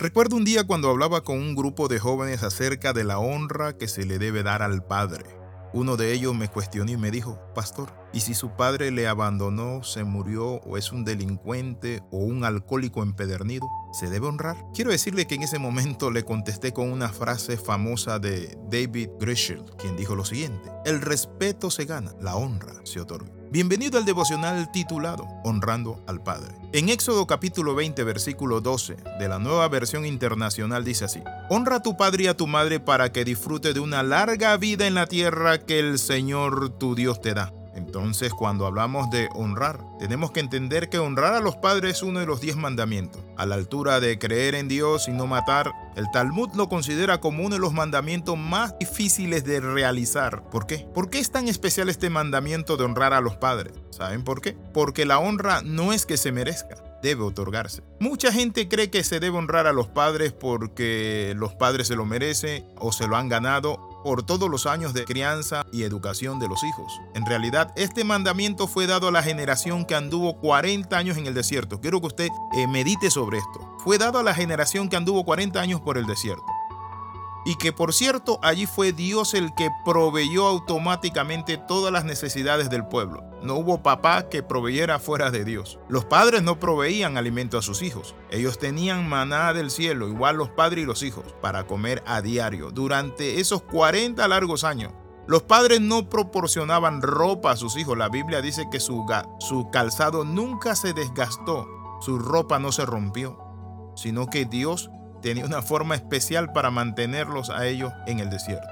Recuerdo un día cuando hablaba con un grupo de jóvenes acerca de la honra que se le debe dar al Padre. Uno de ellos me cuestionó y me dijo, Pastor, ¿y si su padre le abandonó, se murió o es un delincuente o un alcohólico empedernido? ¿Se debe honrar? Quiero decirle que en ese momento le contesté con una frase famosa de David Grishel, quien dijo lo siguiente, el respeto se gana, la honra se otorga. Bienvenido al devocional titulado Honrando al Padre. En Éxodo capítulo 20 versículo 12 de la nueva versión internacional dice así, Honra a tu padre y a tu madre para que disfrute de una larga vida en la tierra que el Señor tu Dios te da. Entonces, cuando hablamos de honrar, tenemos que entender que honrar a los padres es uno de los diez mandamientos. A la altura de creer en Dios y no matar, el Talmud lo considera como uno de los mandamientos más difíciles de realizar. ¿Por qué? ¿Por qué es tan especial este mandamiento de honrar a los padres? ¿Saben por qué? Porque la honra no es que se merezca debe otorgarse. Mucha gente cree que se debe honrar a los padres porque los padres se lo merecen o se lo han ganado por todos los años de crianza y educación de los hijos. En realidad, este mandamiento fue dado a la generación que anduvo 40 años en el desierto. Quiero que usted eh, medite sobre esto. Fue dado a la generación que anduvo 40 años por el desierto. Y que por cierto, allí fue Dios el que proveyó automáticamente todas las necesidades del pueblo. No hubo papá que proveyera fuera de Dios. Los padres no proveían alimento a sus hijos. Ellos tenían maná del cielo, igual los padres y los hijos, para comer a diario durante esos 40 largos años. Los padres no proporcionaban ropa a sus hijos. La Biblia dice que su, su calzado nunca se desgastó, su ropa no se rompió, sino que Dios tenía una forma especial para mantenerlos a ellos en el desierto.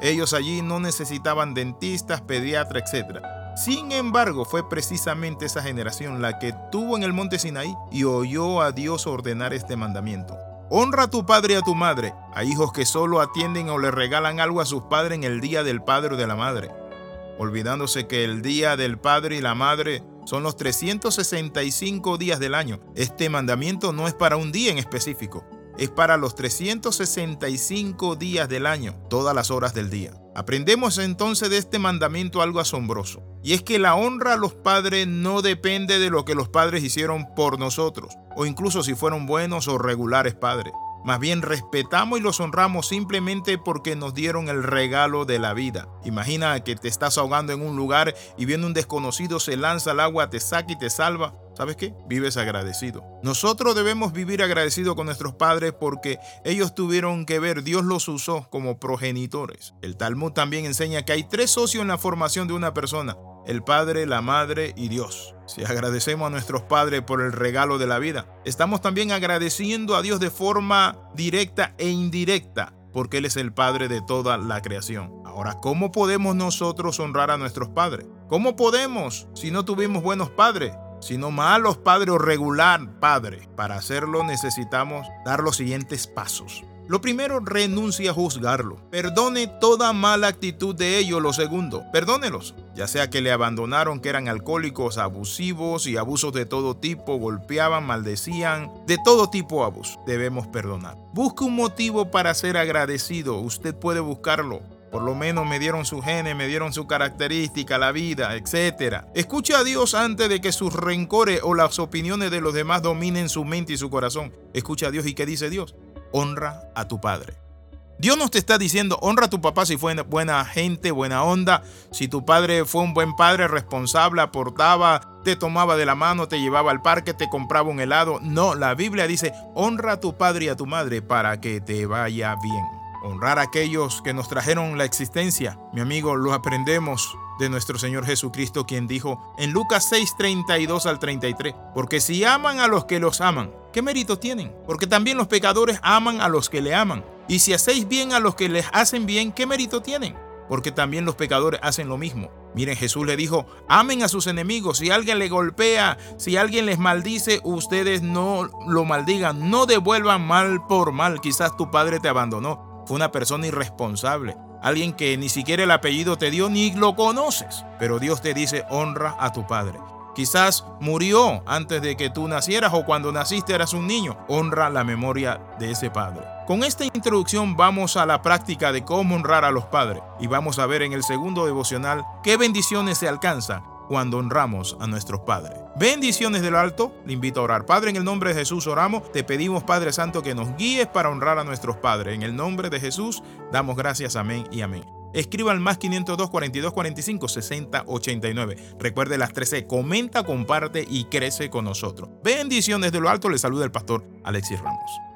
Ellos allí no necesitaban dentistas, pediatras, etc. Sin embargo, fue precisamente esa generación la que tuvo en el monte Sinaí y oyó a Dios ordenar este mandamiento. Honra a tu padre y a tu madre. Hay hijos que solo atienden o le regalan algo a sus padres en el día del padre o de la madre, olvidándose que el día del padre y la madre son los 365 días del año. Este mandamiento no es para un día en específico, es para los 365 días del año, todas las horas del día. Aprendemos entonces de este mandamiento algo asombroso, y es que la honra a los padres no depende de lo que los padres hicieron por nosotros, o incluso si fueron buenos o regulares padres. Más bien respetamos y los honramos simplemente porque nos dieron el regalo de la vida. Imagina que te estás ahogando en un lugar y viene un desconocido, se lanza al agua, te saca y te salva. ¿Sabes qué? Vives agradecido. Nosotros debemos vivir agradecidos con nuestros padres porque ellos tuvieron que ver, Dios los usó como progenitores. El Talmud también enseña que hay tres socios en la formación de una persona el Padre, la Madre y Dios. Si agradecemos a nuestros padres por el regalo de la vida, estamos también agradeciendo a Dios de forma directa e indirecta, porque Él es el Padre de toda la creación. Ahora, ¿cómo podemos nosotros honrar a nuestros padres? ¿Cómo podemos si no tuvimos buenos padres? Sino malos padres o regular padre. Para hacerlo necesitamos dar los siguientes pasos. Lo primero, renuncia a juzgarlo. Perdone toda mala actitud de ellos. Lo segundo, perdónelos. Ya sea que le abandonaron, que eran alcohólicos, abusivos y abusos de todo tipo, golpeaban, maldecían, de todo tipo de abuso. Debemos perdonar. Busque un motivo para ser agradecido. Usted puede buscarlo. Por lo menos me dieron su genes, me dieron su característica, la vida, etc. Escuche a Dios antes de que sus rencores o las opiniones de los demás dominen su mente y su corazón. Escucha a Dios y qué dice Dios honra a tu padre. Dios nos te está diciendo, honra a tu papá si fue buena gente, buena onda, si tu padre fue un buen padre, responsable, aportaba, te tomaba de la mano, te llevaba al parque, te compraba un helado. No, la Biblia dice, honra a tu padre y a tu madre para que te vaya bien. Honrar a aquellos que nos trajeron la existencia, mi amigo, lo aprendemos de nuestro Señor Jesucristo, quien dijo en Lucas 6, 32 al 33, porque si aman a los que los aman, ¿qué mérito tienen? Porque también los pecadores aman a los que le aman. Y si hacéis bien a los que les hacen bien, ¿qué mérito tienen? Porque también los pecadores hacen lo mismo. Miren, Jesús le dijo, amen a sus enemigos. Si alguien le golpea, si alguien les maldice, ustedes no lo maldigan. No devuelvan mal por mal. Quizás tu padre te abandonó. Fue una persona irresponsable alguien que ni siquiera el apellido te dio ni lo conoces, pero Dios te dice honra a tu padre. Quizás murió antes de que tú nacieras o cuando naciste eras un niño. Honra la memoria de ese padre. Con esta introducción vamos a la práctica de cómo honrar a los padres y vamos a ver en el segundo devocional qué bendiciones se alcanzan cuando honramos a nuestros padres. Bendiciones del alto, le invito a orar. Padre, en el nombre de Jesús oramos, te pedimos Padre Santo que nos guíes para honrar a nuestros padres. En el nombre de Jesús damos gracias, amén y amén. Escriba al más 502 42 45 60 89. Recuerde las 13, comenta, comparte y crece con nosotros. Bendiciones de lo alto, le saluda el pastor Alexis Ramos.